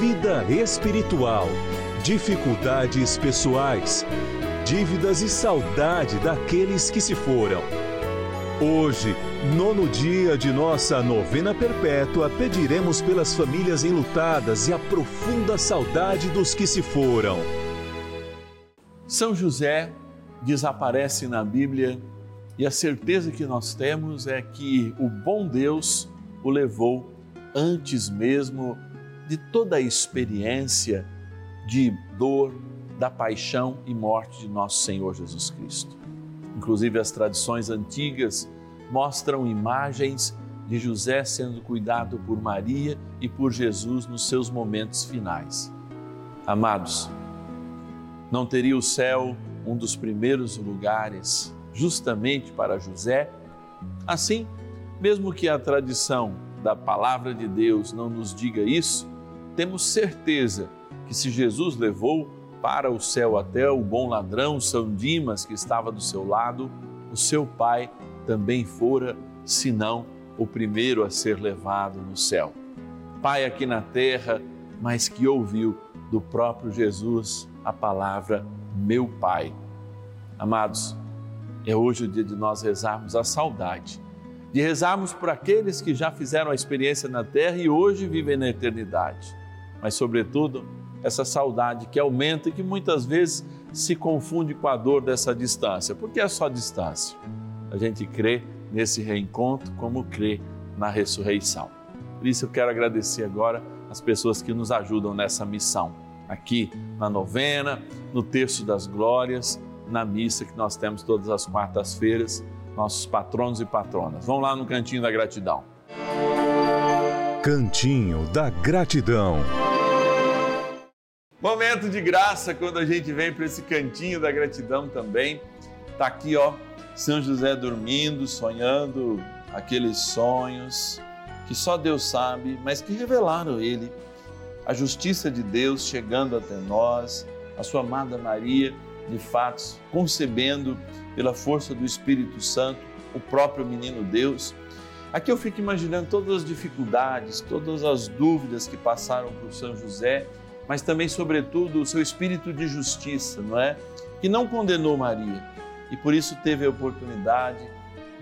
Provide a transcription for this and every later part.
vida espiritual, dificuldades pessoais, dívidas e saudade daqueles que se foram. Hoje, nono dia de nossa novena perpétua, pediremos pelas famílias enlutadas e a profunda saudade dos que se foram. São José desaparece na Bíblia e a certeza que nós temos é que o bom Deus o levou antes mesmo de toda a experiência de dor, da paixão e morte de nosso Senhor Jesus Cristo. Inclusive, as tradições antigas mostram imagens de José sendo cuidado por Maria e por Jesus nos seus momentos finais. Amados, não teria o céu um dos primeiros lugares justamente para José? Assim, mesmo que a tradição da palavra de Deus não nos diga isso, temos certeza que se Jesus levou para o céu até o bom ladrão São Dimas que estava do seu lado, o seu pai também fora, senão o primeiro a ser levado no céu. Pai aqui na terra, mas que ouviu do próprio Jesus a palavra meu Pai. Amados, é hoje o dia de nós rezarmos a saudade, de rezarmos por aqueles que já fizeram a experiência na terra e hoje vivem na eternidade, mas, sobretudo, essa saudade que aumenta e que muitas vezes se confunde com a dor dessa distância, porque é só distância. A gente crê nesse reencontro como crê na ressurreição. Por isso eu quero agradecer agora as pessoas que nos ajudam nessa missão, aqui na novena, no Terço das Glórias, na missa que nós temos todas as quartas-feiras, nossos patronos e patronas. Vão lá no Cantinho da Gratidão. Cantinho da Gratidão. Momento de graça quando a gente vem para esse cantinho da gratidão também. Tá aqui, ó, São José dormindo, sonhando aqueles sonhos que só Deus sabe, mas que revelaram ele. A justiça de Deus chegando até nós, a sua amada Maria, de fato, concebendo pela força do Espírito Santo o próprio menino Deus. Aqui eu fico imaginando todas as dificuldades, todas as dúvidas que passaram por São José mas também, sobretudo, o seu espírito de justiça, não é? Que não condenou Maria e por isso teve a oportunidade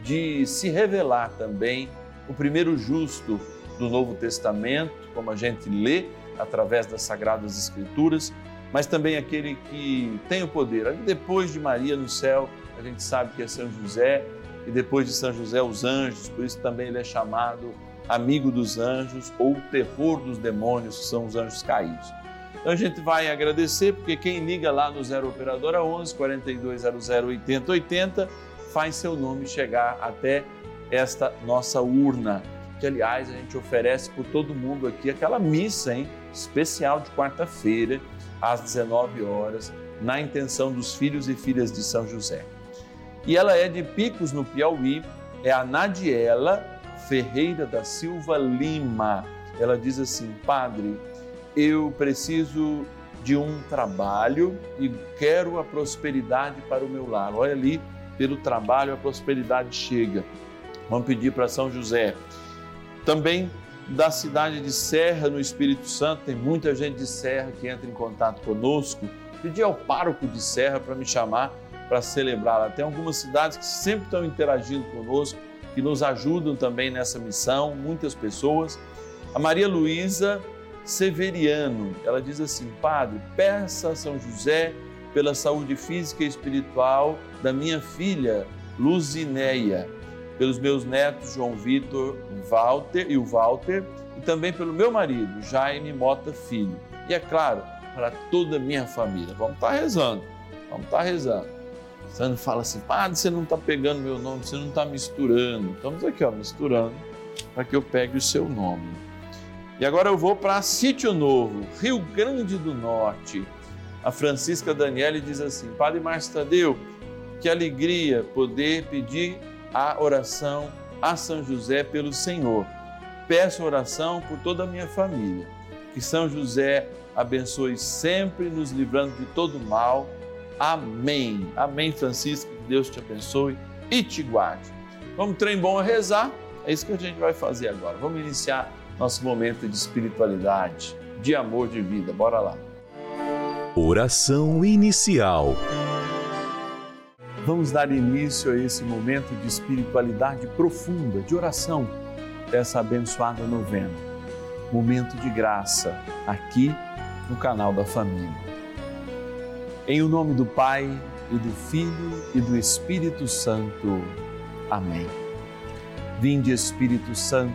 de se revelar também o primeiro justo do Novo Testamento, como a gente lê através das Sagradas Escrituras, mas também aquele que tem o poder. Depois de Maria no céu, a gente sabe que é São José, e depois de São José, os anjos, por isso também ele é chamado amigo dos anjos ou terror dos demônios, que são os anjos caídos. Então a gente vai agradecer, porque quem liga lá no 0 Operadora 11 4200 8080 faz seu nome chegar até esta nossa urna, que aliás a gente oferece por todo mundo aqui aquela missa, hein, especial de quarta-feira, às 19 horas, na intenção dos filhos e filhas de São José. E ela é de Picos, no Piauí, é a Nadiela Ferreira da Silva Lima. Ela diz assim: Padre, eu preciso de um trabalho e quero a prosperidade para o meu lar. Olha ali, pelo trabalho a prosperidade chega. Vamos pedir para São José. Também da cidade de Serra, no Espírito Santo. Tem muita gente de Serra que entra em contato conosco. Pedi ao pároco de Serra para me chamar para celebrar. Tem algumas cidades que sempre estão interagindo conosco, que nos ajudam também nessa missão, muitas pessoas. A Maria Luísa Severiano, ela diz assim: Padre, peça a São José pela saúde física e espiritual da minha filha Luzineia, pelos meus netos João Vitor Walter e o Walter, e também pelo meu marido Jaime Mota Filho. E é claro, para toda a minha família. Vamos estar tá rezando, vamos estar tá rezando. Sandro fala assim, padre, você não está pegando meu nome, você não está misturando. Estamos aqui, ó, misturando, para que eu pegue o seu nome. E agora eu vou para Sítio Novo, Rio Grande do Norte. A Francisca Daniele diz assim, Padre Márcio Tadeu, que alegria poder pedir a oração a São José pelo Senhor. Peço oração por toda a minha família. Que São José abençoe sempre, nos livrando de todo mal. Amém. Amém, Francisco. Que Deus te abençoe e te guarde. Vamos, trem bom a rezar? É isso que a gente vai fazer agora. Vamos iniciar nosso momento de espiritualidade, de amor, de vida. Bora lá. Oração inicial. Vamos dar início a esse momento de espiritualidade profunda, de oração, dessa abençoada novena. Momento de graça, aqui no canal da Família. Em o nome do Pai, e do Filho e do Espírito Santo. Amém. Vinde, Espírito Santo,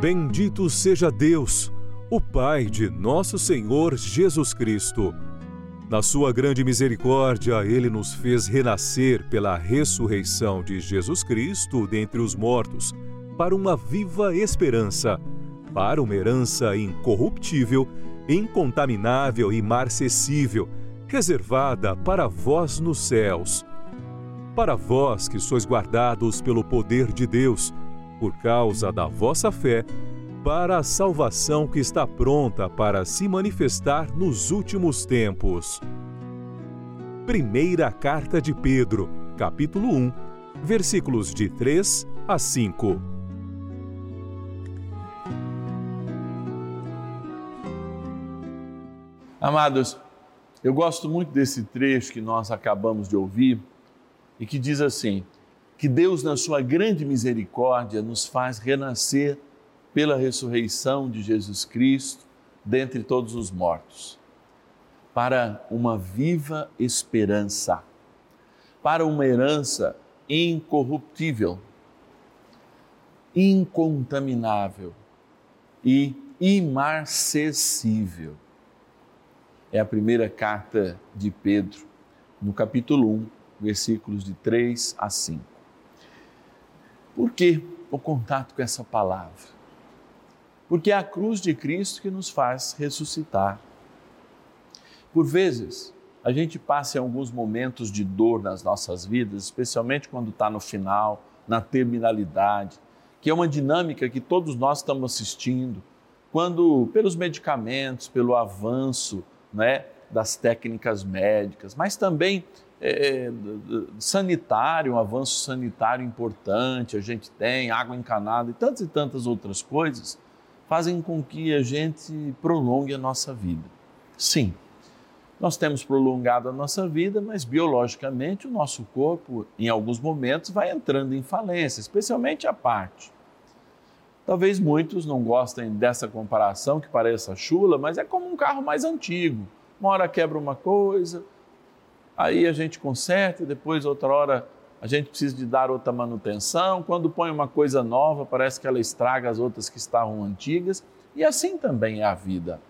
Bendito seja Deus o Pai de nosso Senhor Jesus Cristo. Na sua grande misericórdia, ele nos fez renascer pela ressurreição de Jesus Cristo dentre os mortos, para uma viva esperança, para uma herança incorruptível, incontaminável e marcessível, reservada para vós nos céus. Para vós que sois guardados pelo poder de Deus, por causa da vossa fé, para a salvação que está pronta para se manifestar nos últimos tempos. Primeira Carta de Pedro, capítulo 1, versículos de 3 a 5. Amados, eu gosto muito desse trecho que nós acabamos de ouvir e que diz assim: que Deus, na sua grande misericórdia, nos faz renascer pela ressurreição de Jesus Cristo dentre todos os mortos, para uma viva esperança, para uma herança incorruptível. incontaminável e imarcessível. É a primeira carta de Pedro, no capítulo 1, versículos de 3 a 5. Por que o contato com essa palavra? Porque é a cruz de Cristo que nos faz ressuscitar. Por vezes, a gente passa em alguns momentos de dor nas nossas vidas, especialmente quando está no final, na terminalidade, que é uma dinâmica que todos nós estamos assistindo, quando pelos medicamentos, pelo avanço né, das técnicas médicas, mas também é, sanitário, um avanço sanitário importante, a gente tem água encanada e tantas e tantas outras coisas, fazem com que a gente prolongue a nossa vida. Sim, nós temos prolongado a nossa vida, mas biologicamente o nosso corpo, em alguns momentos, vai entrando em falência, especialmente a parte. Talvez muitos não gostem dessa comparação que pareça chula, mas é como um carro mais antigo. Uma hora quebra uma coisa, aí a gente conserta, depois outra hora a gente precisa de dar outra manutenção. Quando põe uma coisa nova, parece que ela estraga as outras que estavam antigas. E assim também é a vida.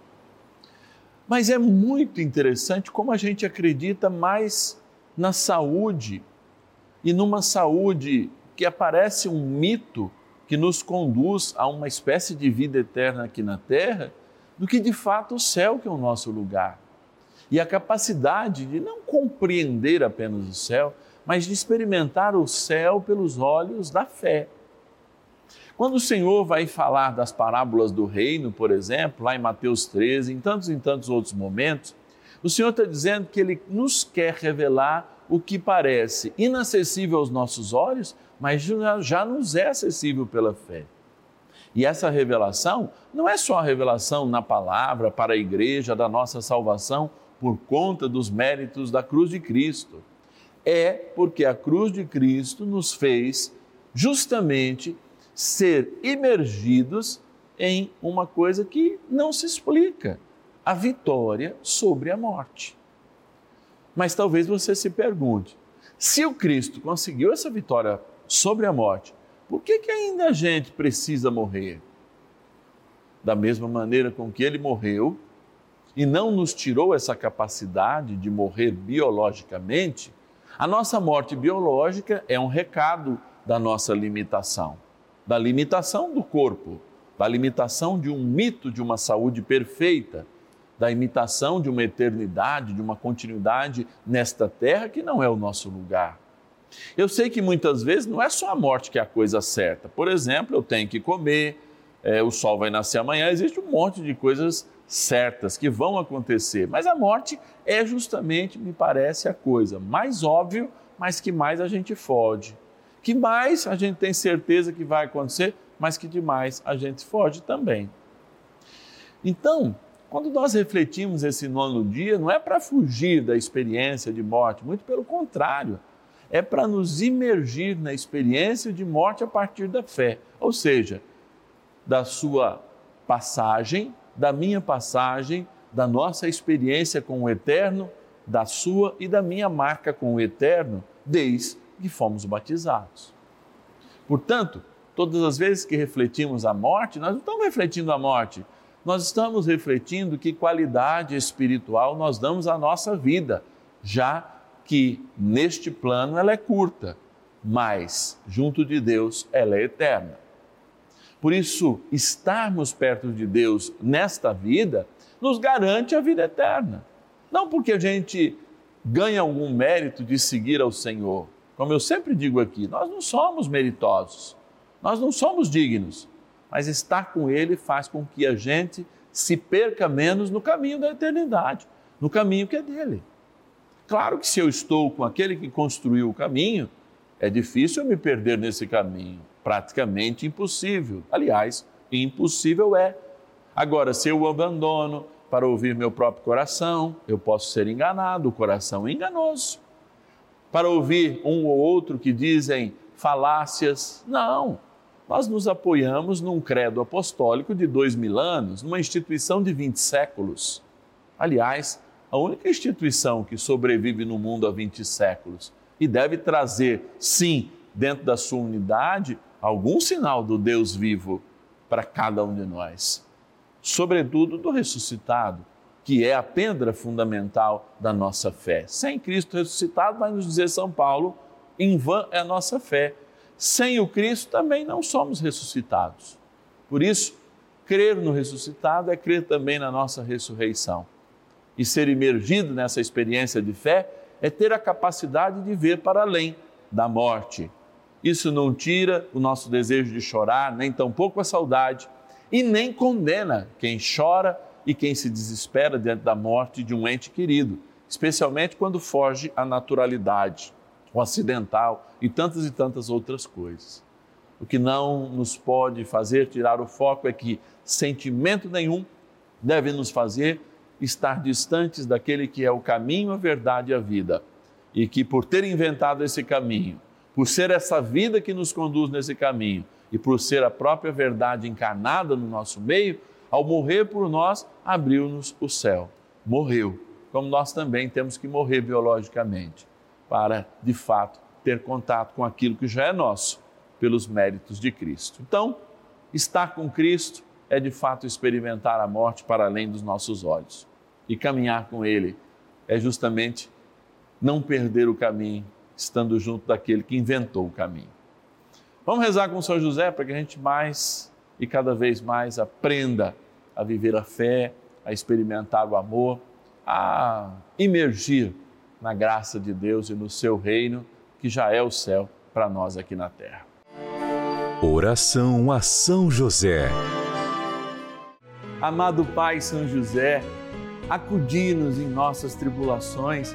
Mas é muito interessante como a gente acredita mais na saúde e numa saúde que aparece um mito que nos conduz a uma espécie de vida eterna aqui na Terra, do que de fato o céu que é o nosso lugar. E a capacidade de não compreender apenas o céu, mas de experimentar o céu pelos olhos da fé. Quando o Senhor vai falar das parábolas do reino, por exemplo, lá em Mateus 13, em tantos e tantos outros momentos, o Senhor está dizendo que Ele nos quer revelar o que parece inacessível aos nossos olhos, mas já, nos é acessível pela fé. E essa revelação não é só a revelação na palavra para a igreja da nossa salvação por conta dos méritos da cruz de Cristo. É porque a cruz de Cristo nos fez justamente ser imergidos em uma coisa que não se explica: a vitória sobre a morte. Mas talvez você se pergunte: se o Cristo conseguiu essa vitória sobre a morte, por que, que ainda a gente precisa morrer? Da mesma maneira com que ele morreu e não nos tirou essa capacidade de morrer biologicamente, a nossa morte biológica é um recado da nossa limitação da limitação do corpo, da limitação de um mito de uma saúde perfeita, da imitação de uma eternidade, de uma continuidade nesta terra que não é o nosso lugar. Eu sei que muitas vezes não é só a morte que é a coisa certa. Por exemplo, eu tenho que comer, é, o sol vai nascer amanhã, existe um monte de coisas certas que vão acontecer, mas a morte é justamente, me parece, a coisa mais óbvia, mas que mais a gente foge que mais a gente tem certeza que vai acontecer, mas que demais a gente foge também. Então, quando nós refletimos esse nono dia, não é para fugir da experiência de morte, muito pelo contrário, é para nos imergir na experiência de morte a partir da fé, ou seja, da sua passagem, da minha passagem, da nossa experiência com o eterno, da sua e da minha marca com o eterno, desde que fomos batizados. Portanto, todas as vezes que refletimos a morte, nós não estamos refletindo a morte, nós estamos refletindo que qualidade espiritual nós damos à nossa vida, já que neste plano ela é curta, mas junto de Deus ela é eterna. Por isso, estarmos perto de Deus nesta vida nos garante a vida eterna. Não porque a gente ganha algum mérito de seguir ao Senhor, como eu sempre digo aqui, nós não somos meritosos, nós não somos dignos, mas estar com Ele faz com que a gente se perca menos no caminho da eternidade, no caminho que é dele. Claro que se eu estou com aquele que construiu o caminho, é difícil eu me perder nesse caminho, praticamente impossível. Aliás, impossível é. Agora, se eu abandono para ouvir meu próprio coração, eu posso ser enganado, o coração é enganoso para ouvir um ou outro que dizem falácias. Não. Nós nos apoiamos num credo apostólico de dois mil anos, numa instituição de vinte séculos. Aliás, a única instituição que sobrevive no mundo há 20 séculos e deve trazer, sim, dentro da sua unidade, algum sinal do Deus vivo para cada um de nós, sobretudo do ressuscitado, que é a pedra fundamental da nossa fé. Sem Cristo ressuscitado, vai nos dizer São Paulo, em vão é a nossa fé. Sem o Cristo também não somos ressuscitados. Por isso, crer no ressuscitado é crer também na nossa ressurreição. E ser imergido nessa experiência de fé é ter a capacidade de ver para além da morte. Isso não tira o nosso desejo de chorar, nem tampouco a saudade, e nem condena quem chora e quem se desespera diante da morte de um ente querido, especialmente quando foge à naturalidade, o acidental e tantas e tantas outras coisas. O que não nos pode fazer tirar o foco é que sentimento nenhum deve nos fazer estar distantes daquele que é o caminho, a verdade e a vida. E que por ter inventado esse caminho, por ser essa vida que nos conduz nesse caminho e por ser a própria verdade encarnada no nosso meio, ao morrer por nós, abriu-nos o céu. Morreu, como nós também temos que morrer biologicamente, para, de fato, ter contato com aquilo que já é nosso, pelos méritos de Cristo. Então, estar com Cristo é de fato experimentar a morte para além dos nossos olhos. E caminhar com Ele é justamente não perder o caminho, estando junto daquele que inventou o caminho. Vamos rezar com São José para que a gente mais e cada vez mais aprenda a viver a fé, a experimentar o amor, a imergir na graça de Deus e no seu reino, que já é o céu para nós aqui na terra. Oração a São José. Amado Pai São José, acudi-nos em nossas tribulações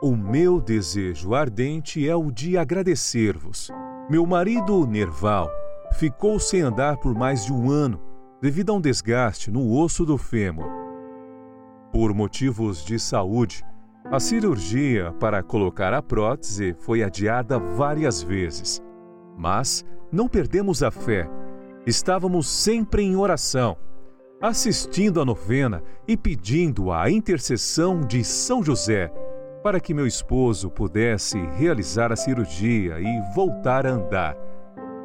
o meu desejo ardente é o de agradecer-vos. Meu marido, Nerval, ficou sem andar por mais de um ano devido a um desgaste no osso do fêmur. Por motivos de saúde, a cirurgia para colocar a prótese foi adiada várias vezes. Mas não perdemos a fé. Estávamos sempre em oração, assistindo a novena e pedindo a intercessão de São José para que meu esposo pudesse realizar a cirurgia e voltar a andar.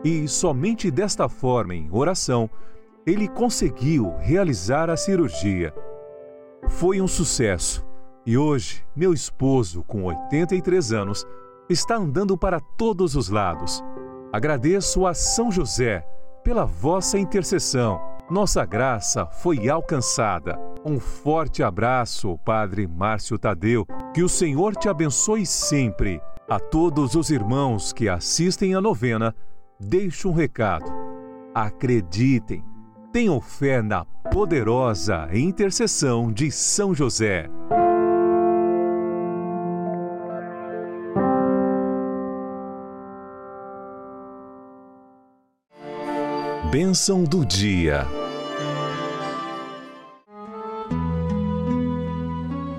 E somente desta forma, em oração, ele conseguiu realizar a cirurgia. Foi um sucesso e hoje meu esposo, com 83 anos, está andando para todos os lados. Agradeço a São José pela vossa intercessão. Nossa graça foi alcançada. Um forte abraço, Padre Márcio Tadeu. Que o Senhor te abençoe sempre. A todos os irmãos que assistem à novena, deixo um recado. Acreditem, tenham fé na poderosa intercessão de São José. Bênção do dia.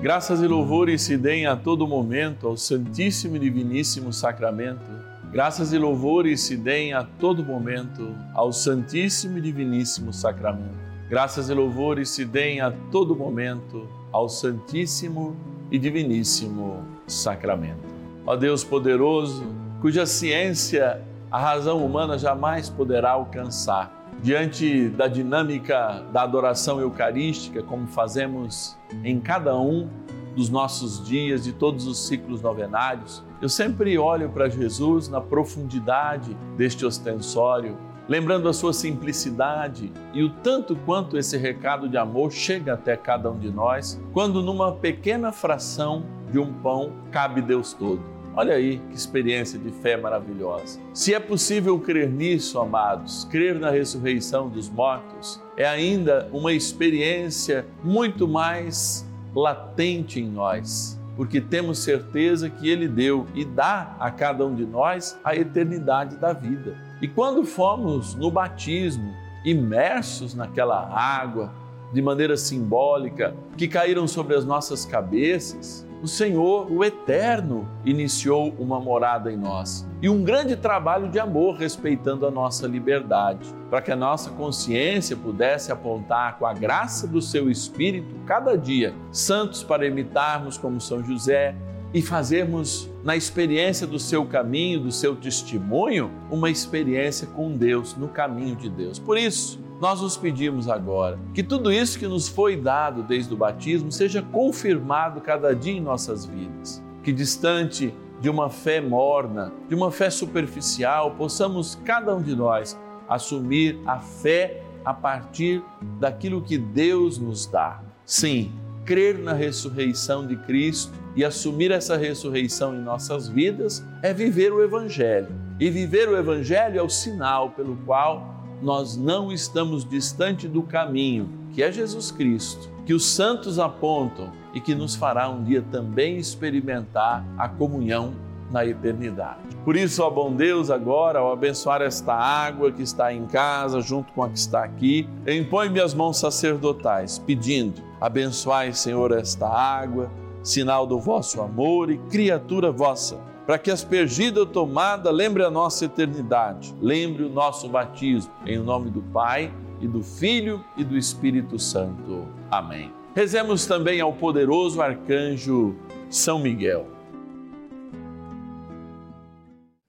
Graças e louvores se deem a todo momento ao Santíssimo e Diviníssimo Sacramento. Graças e louvores se deem a todo momento ao Santíssimo e Diviníssimo Sacramento. Graças e louvores se deem a todo momento ao Santíssimo e Diviníssimo Sacramento. Ó Deus poderoso, cuja ciência a razão humana jamais poderá alcançar. Diante da dinâmica da adoração eucarística, como fazemos em cada um dos nossos dias, de todos os ciclos novenários, eu sempre olho para Jesus na profundidade deste ostensório, lembrando a sua simplicidade e o tanto quanto esse recado de amor chega até cada um de nós, quando numa pequena fração de um pão cabe Deus todo. Olha aí que experiência de fé maravilhosa. Se é possível crer nisso, amados, crer na ressurreição dos mortos, é ainda uma experiência muito mais latente em nós, porque temos certeza que Ele deu e dá a cada um de nós a eternidade da vida. E quando fomos no batismo, imersos naquela água, de maneira simbólica, que caíram sobre as nossas cabeças, o Senhor, o Eterno, iniciou uma morada em nós e um grande trabalho de amor respeitando a nossa liberdade, para que a nossa consciência pudesse apontar com a graça do seu Espírito cada dia santos para imitarmos como São José e fazermos na experiência do seu caminho, do seu testemunho, uma experiência com Deus, no caminho de Deus. Por isso, nós nos pedimos agora que tudo isso que nos foi dado desde o batismo seja confirmado cada dia em nossas vidas. Que distante de uma fé morna, de uma fé superficial, possamos cada um de nós assumir a fé a partir daquilo que Deus nos dá. Sim, crer na ressurreição de Cristo e assumir essa ressurreição em nossas vidas é viver o Evangelho. E viver o Evangelho é o sinal pelo qual nós não estamos distante do caminho, que é Jesus Cristo, que os santos apontam e que nos fará um dia também experimentar a comunhão na eternidade. Por isso, ó bom Deus, agora, ao abençoar esta água que está em casa, junto com a que está aqui, impõe-me as mãos sacerdotais, pedindo: abençoai, Senhor, esta água, sinal do vosso amor e criatura vossa para que aspergida ou tomada lembre a nossa eternidade, lembre o nosso batismo, em nome do Pai e do Filho e do Espírito Santo. Amém. Rezemos também ao poderoso arcanjo São Miguel.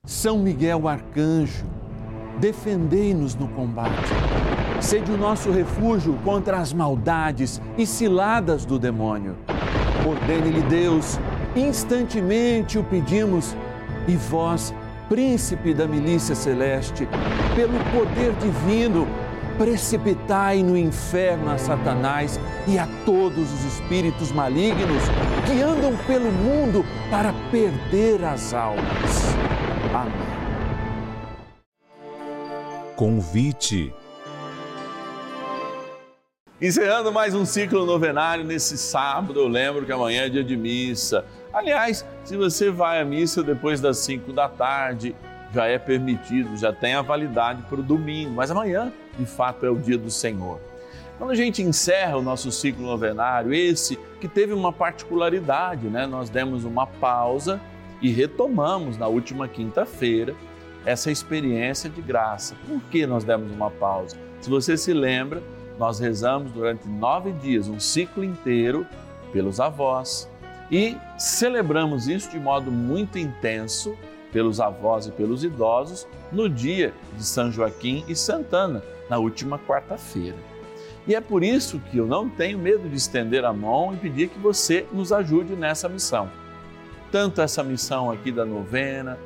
São Miguel arcanjo, defendei-nos no combate. Sede o nosso refúgio contra as maldades e ciladas do demônio. Ordene-lhe Deus instantemente o pedimos, e vós, príncipe da milícia celeste, pelo poder divino, precipitai no inferno a Satanás e a todos os espíritos malignos que andam pelo mundo para perder as almas. Amém. Convite Encerrando mais um ciclo novenário nesse sábado, eu lembro que amanhã é dia de missa. Aliás, se você vai à missa depois das 5 da tarde, já é permitido, já tem a validade para o domingo, mas amanhã, de fato, é o dia do Senhor. Quando a gente encerra o nosso ciclo novenário, esse que teve uma particularidade, né? Nós demos uma pausa e retomamos na última quinta-feira essa experiência de graça. Por que nós demos uma pausa? Se você se lembra, nós rezamos durante nove dias, um ciclo inteiro, pelos avós e celebramos isso de modo muito intenso pelos avós e pelos idosos no dia de São Joaquim e Santana, na última quarta-feira. E é por isso que eu não tenho medo de estender a mão e pedir que você nos ajude nessa missão. Tanto essa missão aqui da novena,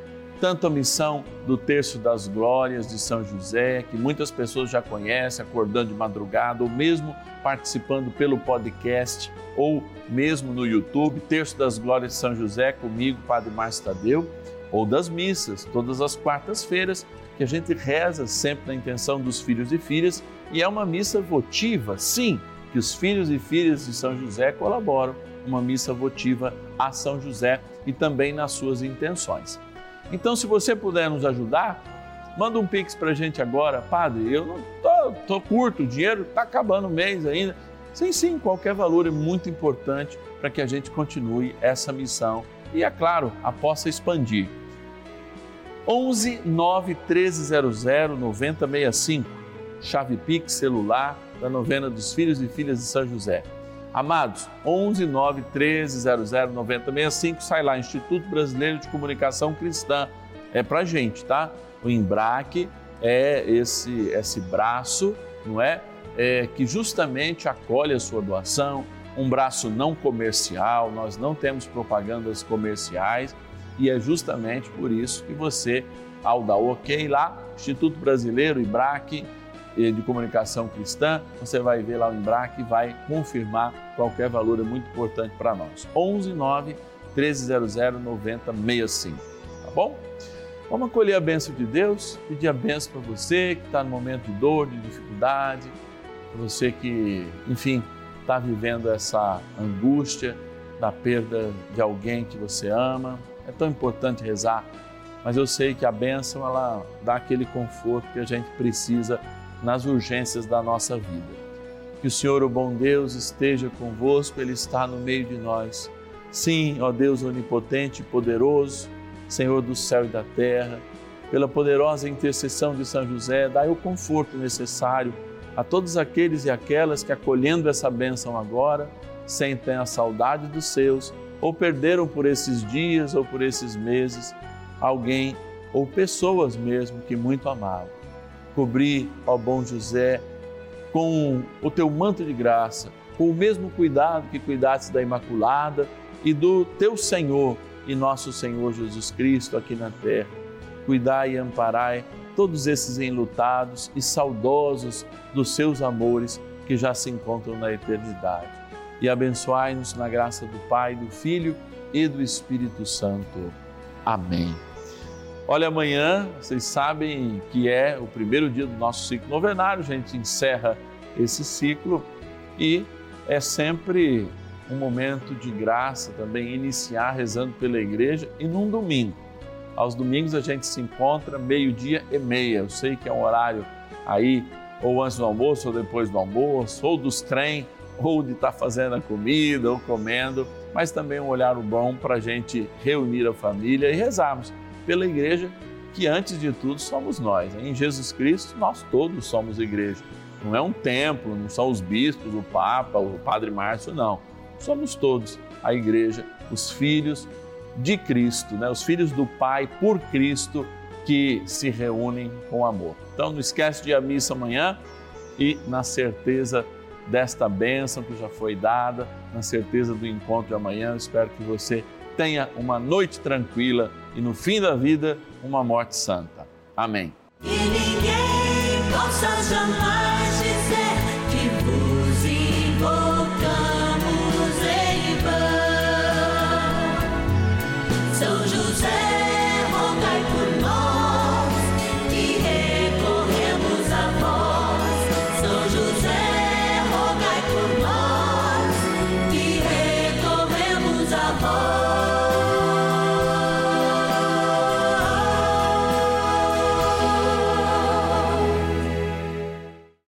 tanto a missão do Terço das Glórias de São José, que muitas pessoas já conhecem, acordando de madrugada, ou mesmo participando pelo podcast, ou mesmo no YouTube, Terço das Glórias de São José, comigo, Padre Márcio Tadeu, ou das missas, todas as quartas-feiras, que a gente reza sempre na intenção dos filhos e filhas, e é uma missa votiva, sim, que os filhos e filhas de São José colaboram, uma missa votiva a São José e também nas suas intenções. Então, se você puder nos ajudar, Manda um pix para a gente agora, padre. Eu não tô, tô curto, o dinheiro está acabando o mês ainda. Sim, sim, qualquer valor é muito importante para que a gente continue essa missão e, é claro, a possa expandir. 11 9 1300 9065, chave Pix celular da novena dos filhos e filhas de São José. Amados, 11 9 1300 9065, sai lá, Instituto Brasileiro de Comunicação Cristã. É pra gente, tá? O Embraque é esse, esse braço, não é? é? Que justamente acolhe a sua doação, um braço não comercial, nós não temos propagandas comerciais e é justamente por isso que você, ao dar ok lá, Instituto Brasileiro, IBRAC, de Comunicação Cristã, você vai ver lá o IMBRAC e vai confirmar qualquer valor, é muito importante para nós. 11 9 1300 9065, tá bom? Vamos acolher a bênção de Deus, pedir a bênção para você que está no momento de dor, de dificuldade, para você que, enfim, está vivendo essa angústia da perda de alguém que você ama. É tão importante rezar, mas eu sei que a bênção ela dá aquele conforto que a gente precisa nas urgências da nossa vida. Que o Senhor, o bom Deus, esteja convosco, Ele está no meio de nós. Sim, ó Deus onipotente e poderoso, Senhor do céu e da terra, pela poderosa intercessão de São José, dai o conforto necessário a todos aqueles e aquelas que, acolhendo essa bênção agora, sentem a saudade dos seus ou perderam por esses dias ou por esses meses alguém ou pessoas mesmo que muito amavam. Cobri, ó bom José, com o teu manto de graça, com o mesmo cuidado que cuidaste da Imaculada e do teu Senhor e nosso Senhor Jesus Cristo aqui na terra. Cuidai e amparai todos esses enlutados e saudosos dos seus amores que já se encontram na eternidade. E abençoai-nos na graça do Pai, do Filho e do Espírito Santo. Amém. Olha, amanhã vocês sabem que é o primeiro dia do nosso ciclo novenário, a gente encerra esse ciclo e é sempre um momento de graça também iniciar rezando pela igreja e num domingo. Aos domingos a gente se encontra meio-dia e meia. Eu sei que é um horário aí, ou antes do almoço, ou depois do almoço, ou dos trem, ou de estar tá fazendo a comida, ou comendo, mas também um olhar bom para a gente reunir a família e rezarmos pela igreja, que antes de tudo somos nós. Em Jesus Cristo, nós todos somos igreja. Não é um templo, não são os bispos, o Papa, o Padre Márcio, não. Somos todos a igreja, os filhos de Cristo, né? os filhos do Pai por Cristo que se reúnem com amor. Então não esquece de ir à missa amanhã e na certeza desta bênção que já foi dada, na certeza do encontro de amanhã, espero que você tenha uma noite tranquila e no fim da vida, uma morte santa. Amém.